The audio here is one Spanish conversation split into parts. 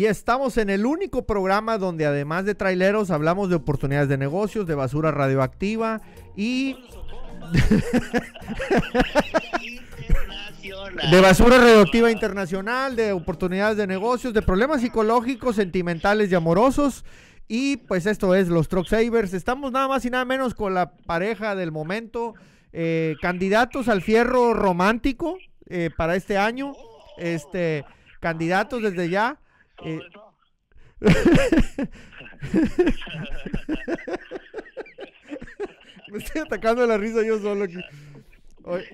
Y estamos en el único programa donde además de traileros hablamos de oportunidades de negocios, de basura radioactiva y de basura radioactiva internacional, de oportunidades de negocios, de problemas psicológicos, sentimentales y amorosos. Y pues esto es los Truck Savers. Estamos nada más y nada menos con la pareja del momento, eh, candidatos al fierro romántico eh, para este año. Este, candidatos desde ya. Eh, Me estoy atacando la risa yo solo aquí.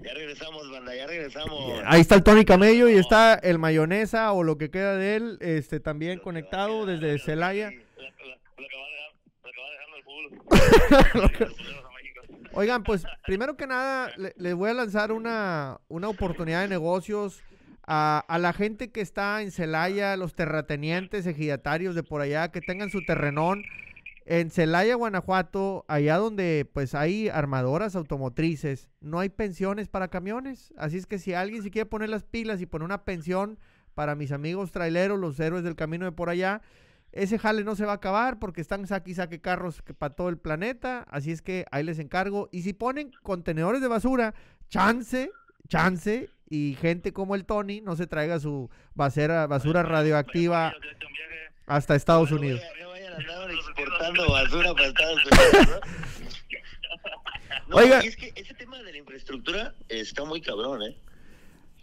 Ya regresamos, banda, ya regresamos. Ahí está el Tony Camello y está el mayonesa o lo que queda de él, este también conectado desde Celaya. Oigan, pues primero que nada les voy a lanzar una, una oportunidad de negocios a, la gente que está en Celaya, los terratenientes, ejidatarios de por allá, que tengan su terrenón en Celaya, Guanajuato, allá donde pues hay armadoras automotrices, no hay pensiones para camiones. Así es que si alguien se quiere poner las pilas y poner una pensión para mis amigos traileros, los héroes del camino de por allá, ese jale no se va a acabar porque están saque y saque carros para todo el planeta. Así es que ahí les encargo. Y si ponen contenedores de basura, chance, chance, y gente como el Tony no se traiga su basura, basura radioactiva hasta Estados Unidos exportando basura para Estados Unidos. Oiga. Es que ese tema de la infraestructura está muy cabrón, ¿eh?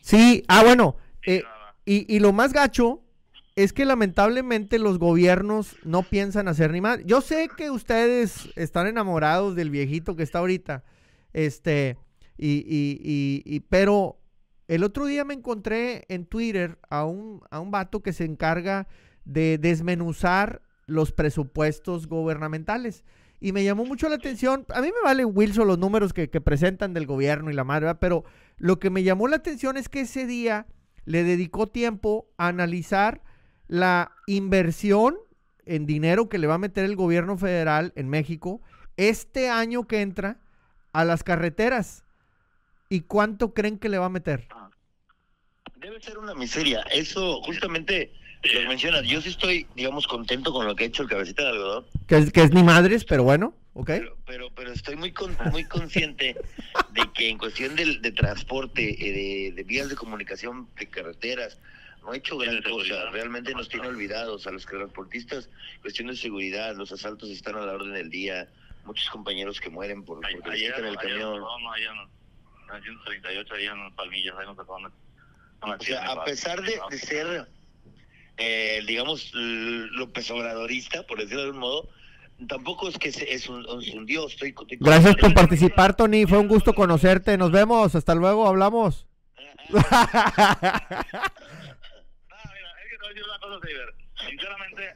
Sí, ah, bueno. Eh, y, y lo más gacho es que lamentablemente los gobiernos no piensan hacer ni más. Yo sé que ustedes están enamorados del viejito que está ahorita, este, y, y, y, y, pero el otro día me encontré en Twitter a un, a un vato que se encarga de desmenuzar los presupuestos gubernamentales. Y me llamó mucho la atención, a mí me valen Wilson los números que, presentan del gobierno y la madre, pero lo que me llamó la atención es que ese día le dedicó tiempo a analizar la inversión en dinero que le va a meter el gobierno federal en México este año que entra a las carreteras. ¿Y cuánto creen que le va a meter? Debe ser una miseria. Eso justamente lo mencionas, yo sí estoy, digamos, contento con lo que ha hecho el cabecita de algodón. Que es, que es ni madres, pero bueno, ok. Pero, pero, estoy muy muy consciente de que en cuestión de, de transporte, eh, de, vías de comunicación, de carreteras, no ha hecho gran cosa. Realmente nos tiene olvidados a los transportistas. Cuestión de seguridad, los asaltos están a la orden del día. Muchos compañeros que mueren por, porque ayer, el camión. No, no, allá no. 138, allá en Palmillas, no O sea, a pesar de, de ser eh, digamos, López Obradorista, por decirlo de algún modo, tampoco es que es un, un dios. Estoy, Gracias por participar, Tony. Fue un gusto conocerte. Nos vemos. Hasta luego. Hablamos. Sinceramente,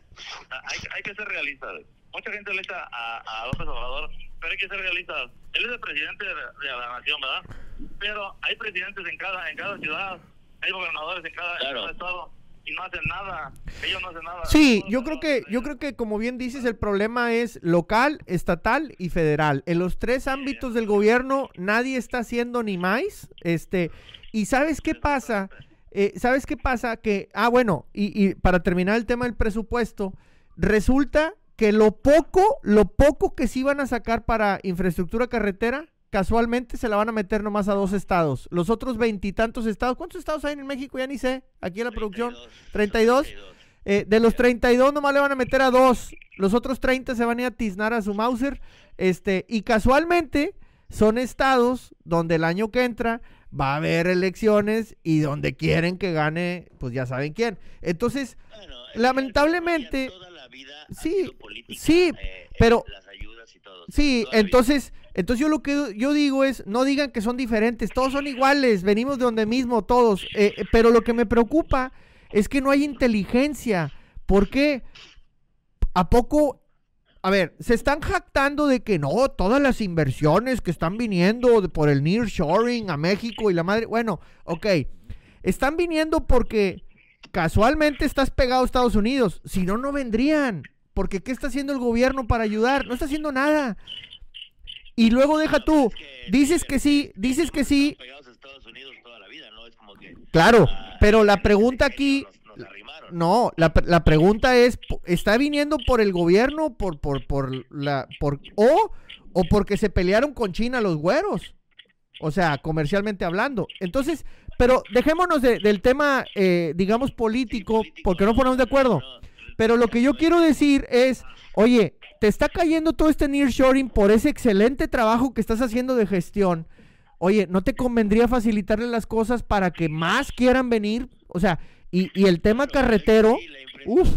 hay, hay que ser realistas. Mucha gente le echa a, a López Obrador, pero hay que ser realistas. Él es el presidente de, la nación, ¿verdad? Pero hay presidentes en cada en cada ciudad, hay gobernadores en cada, en cada estado y no hacen nada. Ellos no hacen nada. Sí, yo creo que yo creo que como bien dices el problema es local, estatal y federal. En los tres ámbitos del gobierno nadie está haciendo ni más. Este y sabes qué pasa. Eh, ¿Sabes qué pasa? Que, ah, bueno, y, y para terminar el tema del presupuesto, resulta que lo poco, lo poco que se iban a sacar para infraestructura carretera, casualmente se la van a meter nomás a dos estados. Los otros veintitantos estados, ¿cuántos estados hay en México? Ya ni sé, aquí en la producción. 32. Eh, de los 32 nomás le van a meter a dos. Los otros 30 se van a ir a tiznar a su Mauser. Este, y casualmente son estados donde el año que entra va a haber elecciones y donde quieren que gane, pues ya saben quién. Entonces, lamentablemente, sí, sí, eh, pero, sí, entonces entonces yo lo que yo digo es, no digan que son diferentes, todos son iguales, venimos de donde mismo todos, eh, eh, pero lo que me preocupa es que no hay inteligencia. ¿Por qué? ¿A poco? A ver, se están jactando de que no, todas las inversiones que están viniendo por el nearshoring a México y la madre, bueno, ok, están viniendo porque casualmente estás pegado a Estados Unidos, si no, no vendrían. Porque ¿qué está haciendo el gobierno para ayudar? No está haciendo nada. Y luego deja tú, dices que sí, dices que sí. Claro, pero la pregunta aquí, No, la, la pregunta es, ¿está viniendo por el gobierno, por, por, por la, por, o, o porque se pelearon con China los güeros? O sea, comercialmente hablando. Entonces, pero dejémonos del tema, eh, digamos, político, porque no ponemos de acuerdo. Pero lo que yo quiero decir es, oye, te está cayendo todo este nearshoring por ese excelente trabajo que estás haciendo de gestión. Oye, ¿no te convendría facilitarle las cosas para que más quieran venir? O sea, y, y el tema carretero, uf,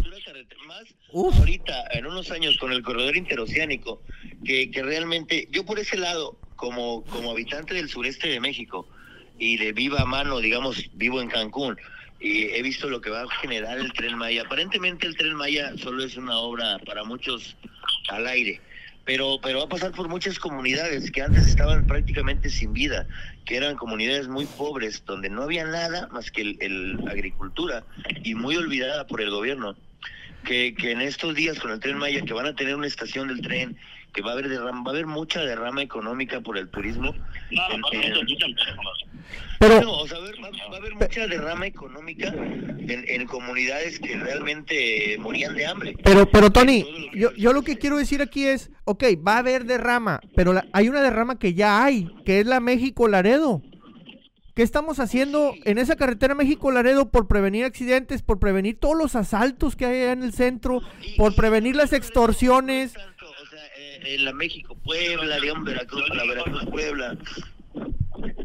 ahorita, en unos años, con el corredor interoceánico, que, que realmente, yo por ese lado, como, como habitante del sureste de México y de viva mano, digamos, vivo en Cancún, y he visto lo que va a generar el tren Maya. Aparentemente el tren Maya solo es una obra para muchos al aire, pero, pero va a pasar por muchas comunidades que antes estaban prácticamente sin vida, que eran comunidades muy pobres, donde no había nada más que el, agricultura y muy olvidada por el gobierno. Que, que en estos días con el tren Maya, que van a tener una estación del tren que va a haber derrama, va a haber mucha derrama económica por el turismo. pero, o sea, va, a haber mucha derrama económica en, en, comunidades que realmente morían de hambre. Pero, pero Tony, yo, yo lo que quiero decir aquí es, ok, va a haber derrama, pero la, hay una derrama que ya hay, que es la México-Laredo. ¿Qué estamos haciendo en esa carretera México-Laredo por prevenir accidentes, por prevenir todos los asaltos que hay en el centro, por prevenir las extorsiones? En la México Puebla, digamos Veracruz, la Veracruz Puebla.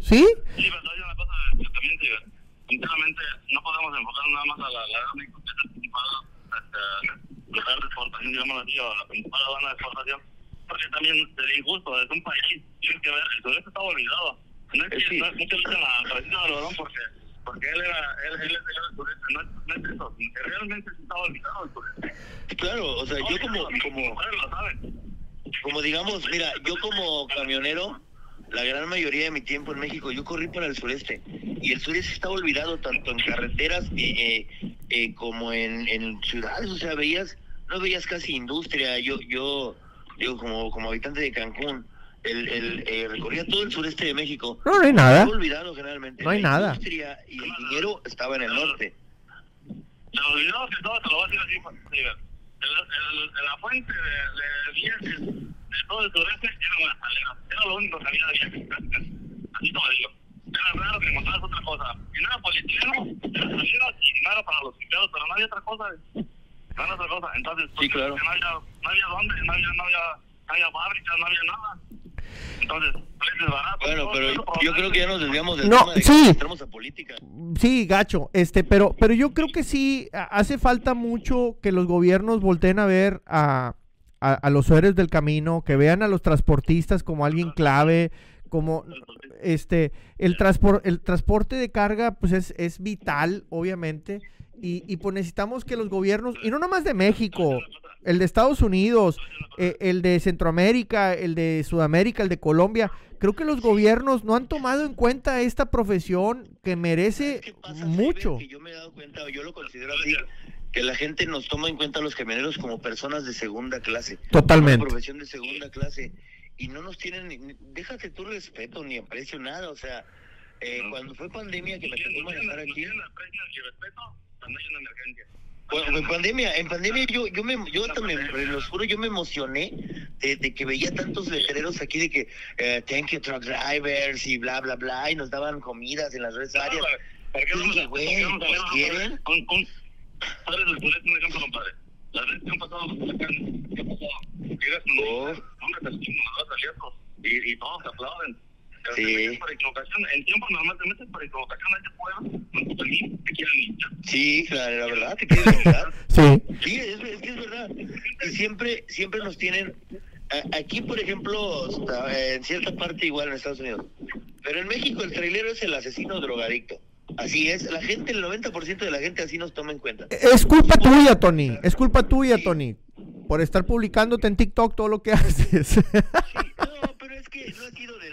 ¿Sí? Sí, pero hay una cosa que también, sinceramente, no podemos enfocar nada más a la, la México, que es el principal este, de exportación, digamos así, o la principal aduana de exportación, porque también es injusto, es un país, tiene que ver, el sureste está olvidado. No es que sí. no, muchos dicen la tradición de Algodón porque porque él era él, él es del sureste, no, no es eso, realmente se estaba olvidado el sureste. Claro, o sea, yo como como lo saben como digamos, mira, yo como camionero, la gran mayoría de mi tiempo en México, yo corrí para el sureste. Y el sureste está olvidado tanto en carreteras eh, eh, como en, en, ciudades. O sea, veías, no veías casi industria. Yo, yo, digo, como, como habitante de Cancún, el, el eh, recorría todo el sureste de México. No, no hay nada. Está olvidado generalmente. No hay la nada. industria y el dinero estaba en el norte. Se olvidó que todo te lo voy a decir así, el, el, la fuente de, de viajes de todo el sureste era la salera. Era lo único que había de viajes. Así como digo. Era raro que encontraras otra cosa. Y no era polietileneno, era salera y era para los empleados, pero no había otra cosa. No había otra cosa. Entonces, pues, sí, claro. no, había, no había dónde, no había, no había, no había fábricas, no había nada. Entonces, precios baratos. Bueno, pero yo creo que ya nos desviamos del no, tema de sí. que entramos a política. Sí, gacho, este, pero, pero yo creo que sí hace falta mucho que los gobiernos volteen a ver a, a, a los héroes del camino, que vean a los transportistas como alguien clave, como este el transpor, el transporte de carga pues es, es vital, obviamente, y, y pues necesitamos que los gobiernos, y no nomás de México, el de Estados Unidos, eh, el de Centroamérica, el de Sudamérica, el de Colombia, creo que los gobiernos no han tomado en cuenta esta profesión que merece ¿Qué pasa, mucho. Que yo me he dado cuenta, yo lo considero así, que la gente nos toma en cuenta a los camioneros como personas de segunda clase. Totalmente. Una profesión de segunda clase. Y no nos tienen, ni, déjate tu respeto ni aprecio, nada. O sea, eh, no. cuando fue pandemia que me tocó manejar aquí. aprecio y respeto cuando hay una emergencia. Bueno, en pandemia, en pandemia yo, yo me, yo también, los juro, yo me emocioné de, de, que veía tantos letreros aquí de que eh, thank you truck drivers y bla bla bla y nos daban comidas en las redes áreas. ¿Para qué Y dije, güey, pues quieren. Con, con sureste, un ejemplo, compadre. Las veces que han pasado ¿qué ha pasado? Llegas con Oh. te y, y todos te aplauden. Pero Sí. por equivocación, en tiempo normal te metes por equivocación pueblo, con tu pelín, te quieren limpiar. Sí, claro, la verdad, te quieren ayudar. Sí, Sí, es, es que es verdad. Y siempre, siempre nos tienen. Aquí, por ejemplo, en cierta parte igual en Estados Unidos. Pero en México el trailero es el asesino drogadicto. Así es. La gente, el 90% de la gente así nos toma en cuenta. es culpa tuya, Tony, es culpa tuya, Tony, por estar publicándote en TikTok todo lo que haces. Sí, no, pero es que no ha sido de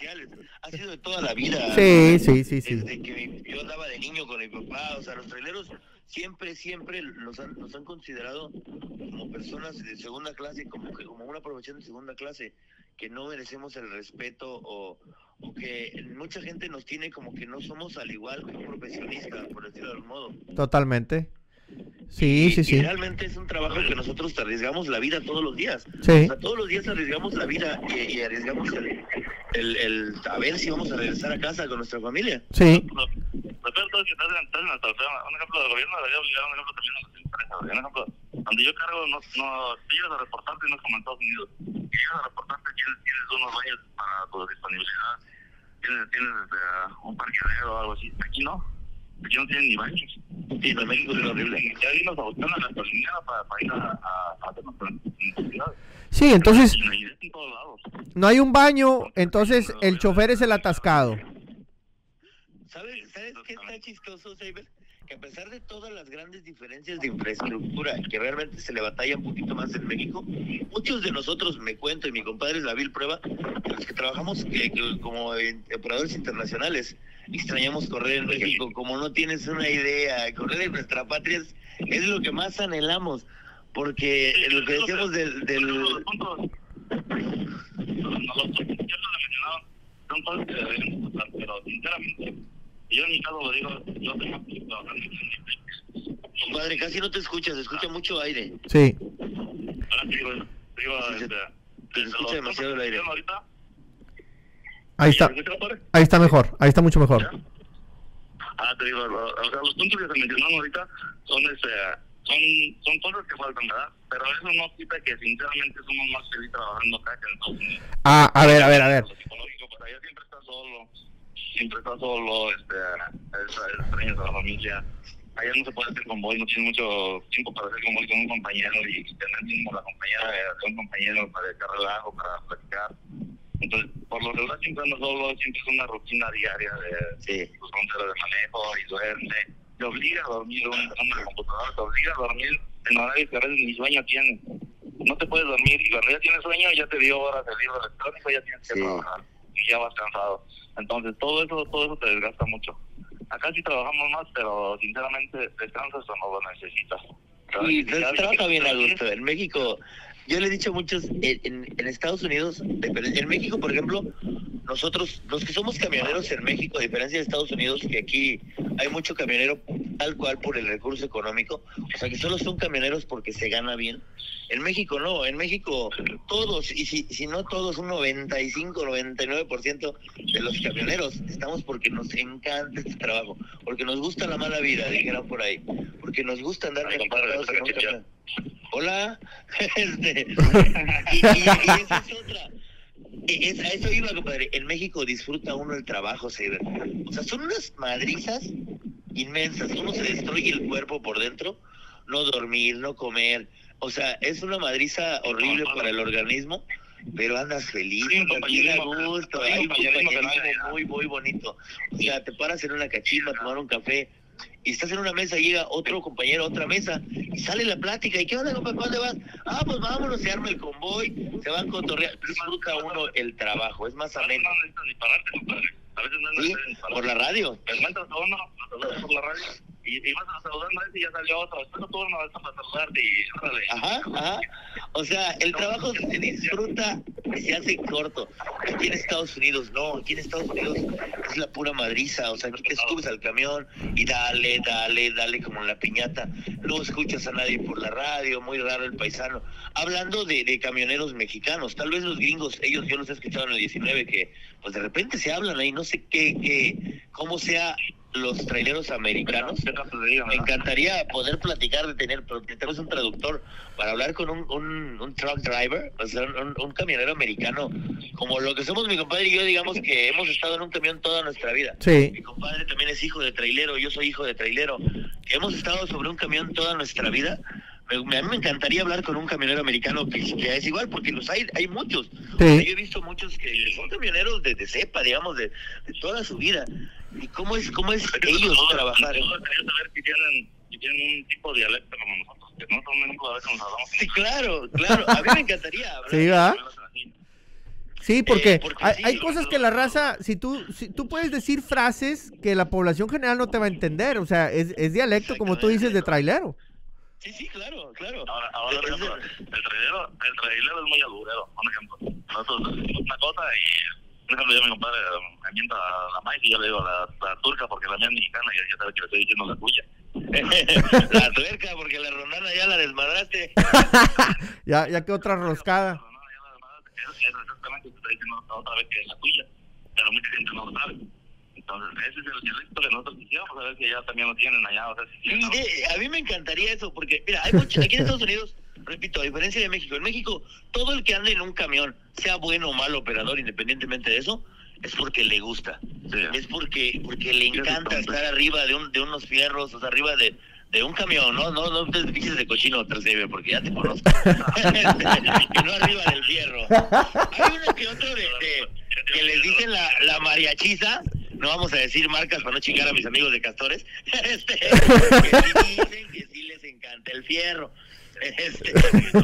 sociales. Ha sido de toda la vida. Sí, sí, sí, sí. Desde que yo andaba de niño con mi papá. O sea, los traileros siempre, siempre nos han, nos han considerado como personas de segunda clase, como, que, como una profesión de segunda clase, que no merecemos el respeto o, o que mucha gente nos tiene como que no somos al igual que un profesionista, por decirlo de algún modo. Totalmente. Sí, Y- sí, y sí. realmente es un trabajo que nosotros arriesgamos la vida todos los días. Sí. O sea, todos los días arriesgamos la vida y, y arriesgamos el, el, el a ver si vamos a regresar a casa con nuestra familia. Sí. Lo, peor todo es que hasta el feo. Un ejemplo del gobierno debería obligar un ejemplo también a las empresas. Un ejemplo, donde yo cargo, no, no, llegas a reportarte no es como en Estados Unidos. Si llegas a reportarte, tienes, tienes unos baños para tu disponibilidad, tienes, tienes este, un parqueadero o algo así. Aquí no. Aquí no tienen ni baños. Sí, en México es horrible. Ya vimos a buscar una gasolinera para, para ir a, a, a necesidades. Sí, entonces no hay un baño, entonces el chofer es el atascado. ¿Sabes, ¿Sabes qué está chistoso, Saber? Que a pesar de todas las grandes diferencias de infraestructura, que realmente se le batalla un poquito más en México, muchos de nosotros, me cuento, y mi compadre David prueba, que los que trabajamos que- que como en- operadores internacionales, extrañamos correr en México, como no tienes una idea, correr en nuestra patria es, es lo que más anhelamos, porque Sí, lo que decíamos del... del Los puntos, los puntos que ya lo mencionaron son cosas que deberíamos tratar, pero sinceramente, yo en mi caso lo digo, yo tengo que trabajar en el compadre, casi no te escuchas, se escucha mucho aire. Sí. Ahora te digo, te digo, Sí, se- este, escucha demasiado el aire. ahorita, Ahí está. Ahí está mejor. Ahí está mucho mejor. Ah, te digo, o sea, los puntos que se mencionaron ahorita son, este, son, son cosas que faltan, ¿verdad? Pero eso no quita que sinceramente somos más felices trabajando acá que en Estados Unidos. Ah, a ver, a ver, a ver. Psicológico, pues allá siempre está solo, siempre está solo, este, es, es extrañas a la familia. Allá no se puede hacer convoy, no tienes mucho tiempo para hacer convoy con un compañero y tener tiempo la compañera de un compañero para echar relajo, para platicar. Entonces, por lo regular siempre ando solo, siempre es una rutina diaria de Sí. fronteras de manejo y duerme. Te obliga a dormir un- una computadora, te obliga a dormir en horarios que a veces ni sueño tienes. No te puedes dormir y cuando ya tienes sueño ya te dio horas el libro electrónico, ya tienes que Sí. trabajar y ya vas cansado. Entonces todo eso, todo eso te desgasta mucho. Acá sí trabajamos más, pero sinceramente descansas o no lo necesitas. Y Ya se de trabaja bien a gusto. En México, yo le he dicho a muchos, en, Estados Unidos, en México, por ejemplo, nosotros, los que somos camioneros en México, a diferencia de Estados Unidos, que aquí hay mucho camionero tal cual por el recurso económico, o sea que solo son camioneros porque se gana bien. En México no, en México todos, y si, si no todos, un 95, 99% de los camioneros estamos porque nos encanta este trabajo, porque nos gusta la mala vida, dijeron por ahí, porque nos gusta andar Ay, compadre. Hola, este, y, y- y esa es otra. E- es- a eso iba, compadre. En México disfruta uno el trabajo, Saber. O sea, son unas madrizas inmensas. Uno se destruye el cuerpo por dentro. No dormir, no comer. O sea, es una madriza horrible para el organismo, pero andas feliz, Sí, a gusto. Hay un compañerismo muy, muy bonito. O sea, te paras en una cachimba a tomar un café y estás en una mesa, llega otro compañero a otra mesa y sale la plática. ¿Y qué onda, compa? ¿Para dónde vas? Ah, pues vámonos, se arma el convoy, se van con cotorrear. Disfruta uno el trabajo, es más ameno. Sí, por la radio. Saludas por la radio, y, vas a saludar a y ya salió otro. Después no vas a saludarte y órale. Ajá, ajá. O sea, el trabajo se disfruta y se hace corto. Aquí en Estados Unidos, no. Aquí en Estados Unidos es la pura madriza. O sea, aquí te subes al camión y dale, dale, dale como en la piñata. No escuchas a nadie por la radio, muy raro el paisano. Hablando de, de camioneros mexicanos, tal vez los gringos, ellos yo los he escuchado en el 19 que pues de repente se hablan ahí, no sé qué, qué cómo sea los traileros americanos. ¿Qué tanto te digo, Me encantaría poder platicar de tener, pero que tenemos un traductor para hablar con un, un, un truck driver, o sea, un, un camionero americano, como lo que somos mi compadre y yo, digamos que hemos estado en un camión toda nuestra vida. Sí. Mi compadre también es hijo de trailero, yo soy hijo de trailero, que hemos estado sobre un camión toda nuestra vida. A mí me encantaría hablar con un camionero americano que, que es igual, porque los hay, hay muchos. O sea, Sí. yo he visto muchos que son camioneros de, de cepa, digamos, de, de toda su vida. ¿Y cómo es, cómo es ellos No, trabajar? yo quería saber si tienen, si tienen un tipo de dialecto como nosotros, que no son a veces nos hablamos. Sí, claro, claro. A mí me encantaría hablar. Sí, ¿verdad? Sí, porque, Eh, porque hay, sí, hay lo- cosas lo- que la raza, si tú, si tú puedes decir frases que la población general no te va a entender, o sea, es, es dialecto, como tú dices, de trailero. Sí, sí, claro, claro. Ahora, ahora por Es- ejemplo, el trailero, el trailero es muy alburero, por ejemplo. Nosotros decimos una cosa y, por ejemplo, yo mi compadre me mienta la maíz y yo le digo la, la turca porque la mía es mexicana y ya sabe que le estoy diciendo la tuya. la tuerca, porque la rondana ya la desmadraste. ya, ya que otra roscada. Es, es exactamente lo que está diciendo otra vez que es la tuya, pero mucha gente no lo sabe. Entonces, ese es el, éxito que nosotros quisiéramos, a ver si ya también lo tienen allá, o sea, si Sí, ¿no? de- a mí me encantaría eso, porque, mira, hay mucho, aquí en Estados Unidos, repito, a diferencia de México, en México, todo el que ande en un camión, sea bueno o mal operador, independientemente de eso, es porque le gusta. Sí. Es porque porque le encanta estar arriba de, un, de unos fierros, o sea, arriba de, de un camión, ¿no? No, no te piches de cochino tercero, porque ya te conozco. y no arriba del fierro. Hay uno que otro de, de- que les dicen la, la mariachiza, no vamos a decir marcas para no chingar a mis amigos de castores, este, que sí dicen que sí les encanta el fierro. Este,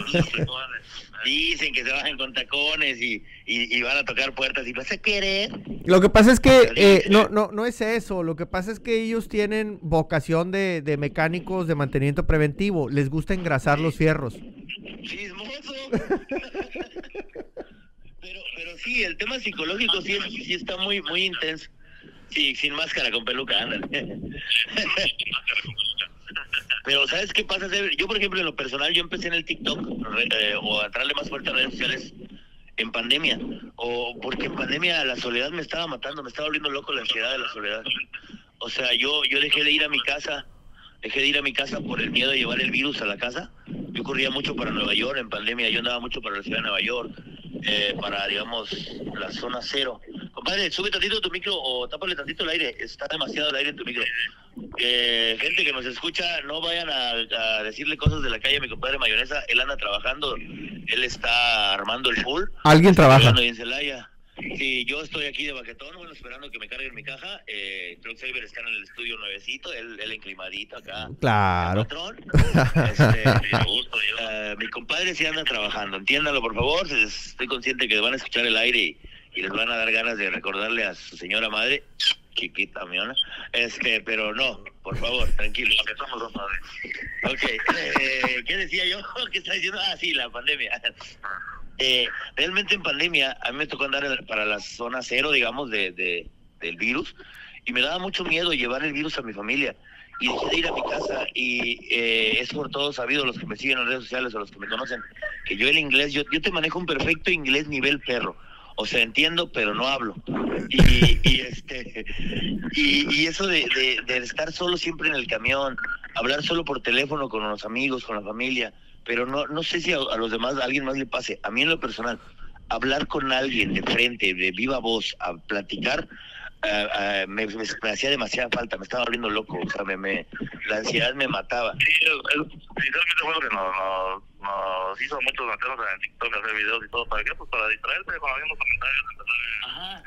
dicen que se bajan con tacones y, y, y van a tocar puertas y vas a querer. Lo que pasa es que eh, no, no, no es eso. Lo que pasa es que ellos tienen vocación de, de mecánicos de mantenimiento preventivo. Les gusta engrasar los fierros. Chismoso. pero, pero sí, el tema psicológico sí, es- sí está muy, muy intenso. Sí, sin máscara, con peluca, ándale. Pero ¿sabes qué pasa? Yo, por ejemplo, en lo personal, yo empecé en el TikTok re- eh, o a entrarle más fuerte a redes sociales en pandemia. O porque en pandemia la soledad me estaba matando, me estaba volviendo loco la ansiedad de la soledad. O sea, yo, yo dejé de ir a mi casa, dejé de ir a mi casa por el miedo de llevar el virus a la casa. Yo corría mucho para Nueva York en pandemia, yo andaba mucho para la ciudad de Nueva York, eh, para, digamos, la zona cero. Compadre, sube tantito tu micro o tápale tantito el aire, está demasiado el aire en tu micro. Eh, gente que nos escucha, no vayan a, a decirle cosas de la calle a mi compadre Mayonesa, él anda trabajando, él está armando el full. Alguien trabaja. En Celaya. Sí, yo estoy aquí de baquetón, bueno, esperando que me carguen mi caja. Eh, Truck Saver está en el estudio nuevecito, él, él enclimadito acá. Claro. Patrón. Este, me gusta, yo. Eh, mi compadre sí anda trabajando, entiéndalo por favor, estoy consciente que van a escuchar el aire y, y les van a dar ganas de recordarle a su señora madre, chiquita miona, este, pero no, por favor, tranquilo. Porque somos dos padres. Ok, eh, ¿qué decía yo? ¿Qué está diciendo? Ah, sí, la pandemia. Eh, realmente en pandemia a mí me tocó andar para la zona cero, digamos, de, de- del virus y me daba mucho miedo llevar el virus a mi familia y dejé de ir a mi casa y eh, es por todos sabido los que me siguen en redes sociales o los que me conocen que yo el inglés, yo, yo te manejo un perfecto inglés nivel perro. O sea, entiendo, pero no hablo. Y, y este y, y eso de, de- estar solo siempre en el camión, hablar solo por teléfono con los amigos, con la familia, pero no, no sé si a, los demás, a alguien más le pase. A mí en lo personal, hablar con alguien de frente, de viva voz, a platicar, ah, ah, me, me- hacía demasiada falta, me estaba volviendo loco, o sea, me, me- la ansiedad me mataba. Sí, es, es, lo que nos, nos, nos hizo muchos meternos en TikTok, hacer videos y todo. ¿Para qué? Pues para distraerte con los mismos comentarios. empezar Ajá.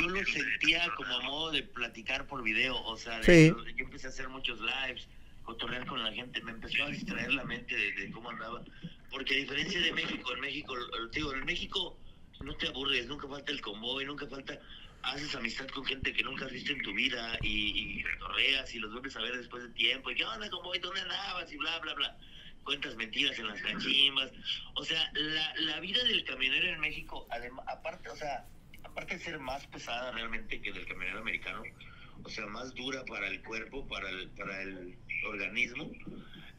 Yo lo sentía como a modo de platicar por video, o sea, de- Sí. yo empecé a hacer muchos lives, cotorrear con la gente, me empezó a distraer la mente de, de cómo andaba, porque a diferencia de México, en México, digo, en México no te aburres, nunca falta el convoy, nunca falta, haces amistad con gente que nunca has visto en tu vida y, y cotorreas y los vuelves a ver después de tiempo, y qué onda convoy, ¿dónde andabas? y bla, bla, bla. Cuentas mentiras en las cachimbas. O sea, la, la vida del camionero en México, además, aparte, o sea, aparte de ser más pesada realmente que del camionero americano, o sea, más dura para el cuerpo, para el, para el organismo,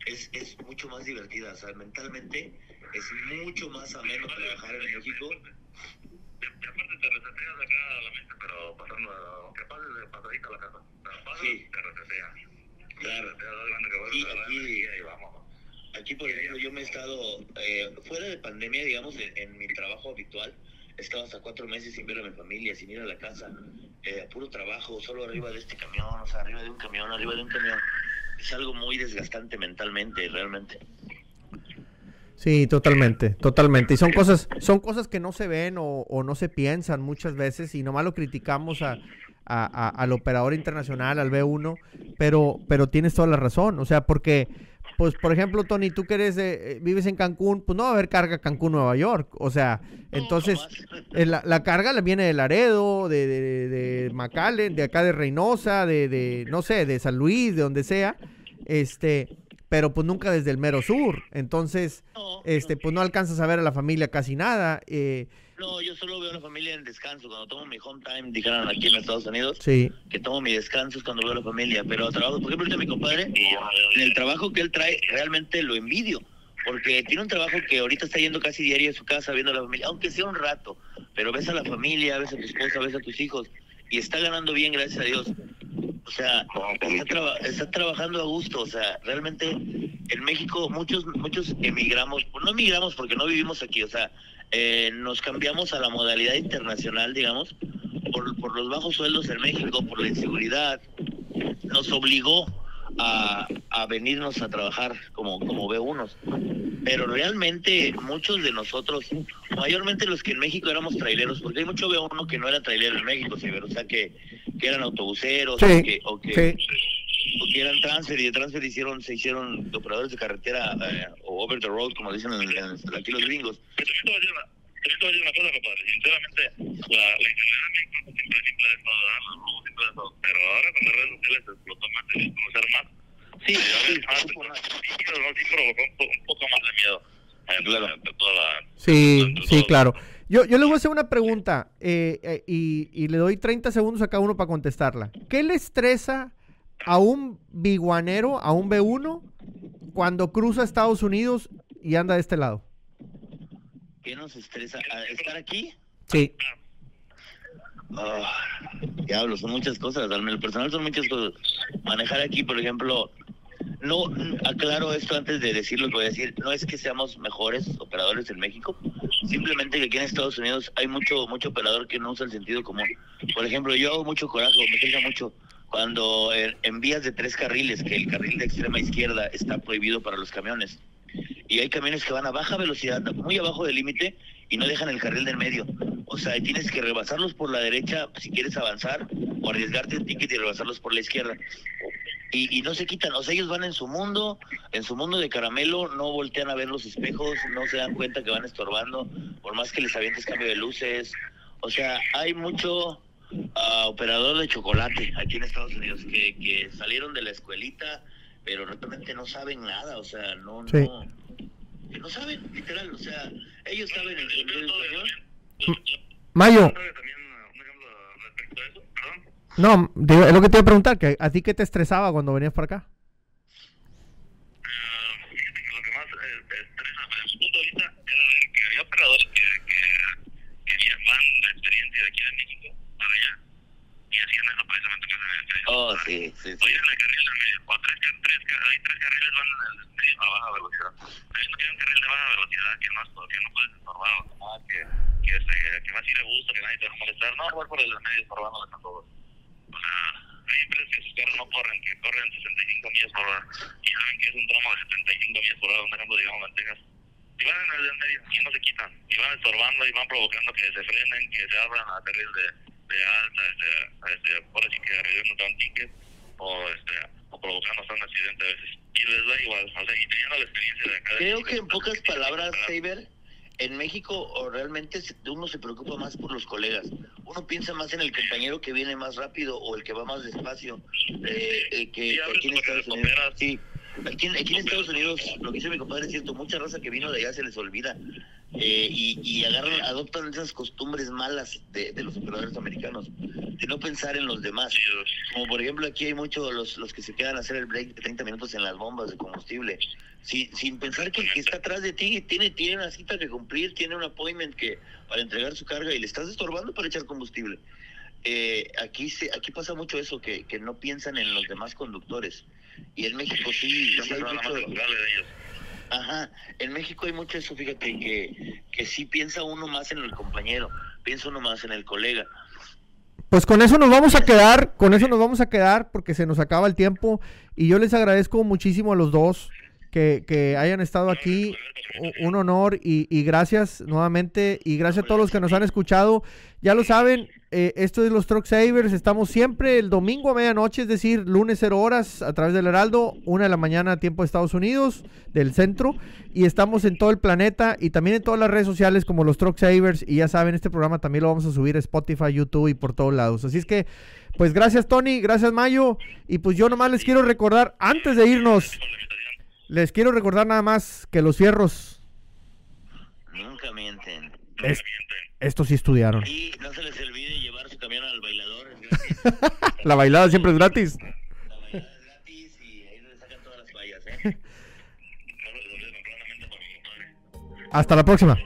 es, es mucho más divertida. O sea, mentalmente es mucho más ameno trabajar en México. Y aparte te reseteas acá a la mente, pero pasando, aunque pases de pasadita a la casa. Pasas, Sí. te reseteas. Claro. Te das cuenta que Sí, vuelves a la aquí- energía y vamos. Aquí, por ejemplo, yo me he estado, eh, fuera de pandemia, digamos, en, mi trabajo habitual, he estado hasta cuatro meses sin ver a mi familia, sin ir a la casa, eh, a puro trabajo, solo arriba de este camión, o sea, arriba de un camión, arriba de un camión. Es algo muy desgastante mentalmente, realmente. Sí, totalmente, totalmente. Y son cosas, son cosas que no se ven o, no se piensan muchas veces y nomás lo criticamos a- a- al operador internacional, al B1, pero, pero tienes toda la razón. O sea, porque, pues, por ejemplo, Tony, tú que eres de- eh, vives en Cancún, pues no va a haber carga Cancún-Nueva York. O sea, entonces eh, la, la carga le viene de Laredo, de, de, de McAllen, de acá de Reynosa, de, de, no sé, de San Luis, de donde sea. Este, pero pues nunca desde el mero sur. Entonces, No, este, no. pues no alcanzas a ver a la familia casi nada. eh, No, yo solo veo a la familia en descanso. Cuando tomo mi home time, dijeron aquí en Estados Unidos, sí, que tomo mi descanso es cuando veo a la familia. Pero trabajo, por ejemplo, ahorita mi compadre, en el trabajo que él trae, realmente lo envidio. Porque tiene un trabajo que ahorita está yendo casi diario a su casa viendo a la familia, aunque sea un rato. Pero ves a la familia, ves a tu esposa, ves a tus hijos. Y está ganando bien, gracias a Dios. O sea, está, traba- está trabajando a gusto. O sea, realmente en México muchos muchos emigramos, pues no emigramos porque no vivimos aquí. O sea, eh, nos cambiamos a la modalidad internacional, digamos, por, por los bajos sueldos en México, por la inseguridad. Nos obligó a, a venirnos a trabajar como, como B1. Pero realmente muchos de nosotros, mayormente los que en México éramos traileros, porque hay mucho B1 que no era trailero en México, ¿sí? o sea, que, que eran autobuseros Sí, o que, o que, sí. o que eran transfer y de transfer hicieron, se hicieron operadores de carretera eh, o over the road, como dicen en- en- aquí los gringos. Pero también te voy a decir una, también te voy a decir una cosa, compadre. Sinceramente, la, la en México siempre, siempre ha estado, ¿verdad? Pero ahora con las redes sociales se explotó más, a conocer más. Sí, sí, más, sí, provocó un, po- un poco más de miedo. eh, Sí, sí, claro. Yo, yo le voy a hacer una pregunta eh, eh, y, y le doy 30 segundos a cada uno para contestarla. ¿Qué le estresa a un biguanero, a un B1, cuando cruza Estados Unidos y anda de este lado? ¿Qué nos estresa? ¿A ¿Estar aquí? Sí. Ah, diablo, son muchas cosas. Al menos personal son muchas cosas. Manejar aquí, por ejemplo, no aclaro esto antes de decir lo que voy a decir. No es que seamos mejores operadores en México, simplemente que aquí en Estados Unidos hay mucho mucho operador que no usa el sentido común. Por ejemplo, yo hago mucho coraje, me estresa mucho cuando en, vías de tres carriles, que el carril de extrema izquierda está prohibido para los camiones. Y hay camiones que van a baja velocidad, muy abajo del límite, y no dejan el carril del medio. O sea, tienes que rebasarlos por la derecha si quieres avanzar, o arriesgarte un ticket y rebasarlos por la izquierda. Y, y no se quitan, o sea, ellos van en su mundo, en su mundo de caramelo, no voltean a ver los espejos, no se dan cuenta que van estorbando, por más que les avientes cambio de luces. O sea, hay mucho ah, operador de chocolate aquí en Estados Unidos que, que salieron de la escuelita, pero realmente no saben nada, o sea, no, Sí. no, no saben, literal, o sea, ellos saben el el español. Mayo, también, también un ejemplo respecto a eso, perdón. no, digo, es lo que te iba a preguntar, que ¿a ti qué te estresaba cuando venías para acá? Ah, fíjate que lo que más eh, estresa desde su punto de vista era ver que había operadores que, que, de experiencia de aquí de México para allá y hacían eso precisamente que se había. Oh, sí, sí, sí. Oye, en el carril del medio, o tres, tres, hay tres carriles van en el medio a baja velocidad. Hay un carril de baja velocidad que no, que no puedes estorbar, que, que, se, que vas a ir a gusto, que nadie te va a molestar. No, voy por el medio estorbando a todos. O sea, hay empresas que sus carros no corren, que corren 65 millas por hora y saben que es un tramo de 75 millas por hora, un ejemplo, digamos, en Texas. Y van en el medio y no se quitan. Y van estorbando y van provocando que se frenen, que se abran a carril de, de alta, este, este, por así que te dan ticket o, este, o provocando hasta un accidente a veces. Y les da igual, o sea, y teniendo la experiencia de acá. de Creo México, que en pocas palabras. Saber, en México realmente uno se preocupa más por los colegas. Uno piensa más en el compañero que viene más rápido o el que va más despacio eh, eh, que, aquí en Estados Unidos. Sí, aquí, aquí en Estados Unidos, lo que dice mi compadre es cierto, mucha raza que vino de allá se les olvida. Eh, y, y agarran, adoptan esas costumbres malas de, de los operadores americanos, de no pensar en los demás. Como por ejemplo aquí hay muchos los, los que se quedan a hacer el break de 30 minutos en las bombas de combustible, sin, sin pensar que el que está atrás de ti tiene, tiene una cita que cumplir, tiene un appointment que para entregar su carga y le estás estorbando para echar combustible. Eh, aquí se, aquí pasa mucho eso, que, que no piensan en los demás conductores. Y en México sí, sí hay mucho... de ellos. Ajá, en México hay mucho eso, fíjate, que, que sí piensa uno más en el compañero, piensa uno más en el colega. Pues con eso nos vamos a quedar, con eso nos vamos a quedar porque se nos acaba el tiempo y yo les agradezco muchísimo a los dos que, que hayan estado aquí, un honor y, y gracias nuevamente y gracias a todos los que nos han escuchado. Ya lo saben, eh, esto es los Truck Savers, estamos siempre el domingo a medianoche, es decir, lunes 0 horas a través del Heraldo, una de la mañana tiempo de Estados Unidos, del centro, y estamos en todo el planeta y también en todas las redes sociales como los Truck Savers y ya saben, este programa también lo vamos a subir a Spotify, YouTube y por todos lados. Así es que, pues gracias Tony, gracias Mayo y pues yo nomás les quiero recordar antes de irnos. Les quiero recordar nada más que los fierros, Nunca mienten. es- estos sí estudiaron. Y no se les olvide llevar su camión al bailador. La bailada siempre es gratis. La bailada es gratis y ahí le sacan todas las fallas, ¿eh? Hasta la próxima.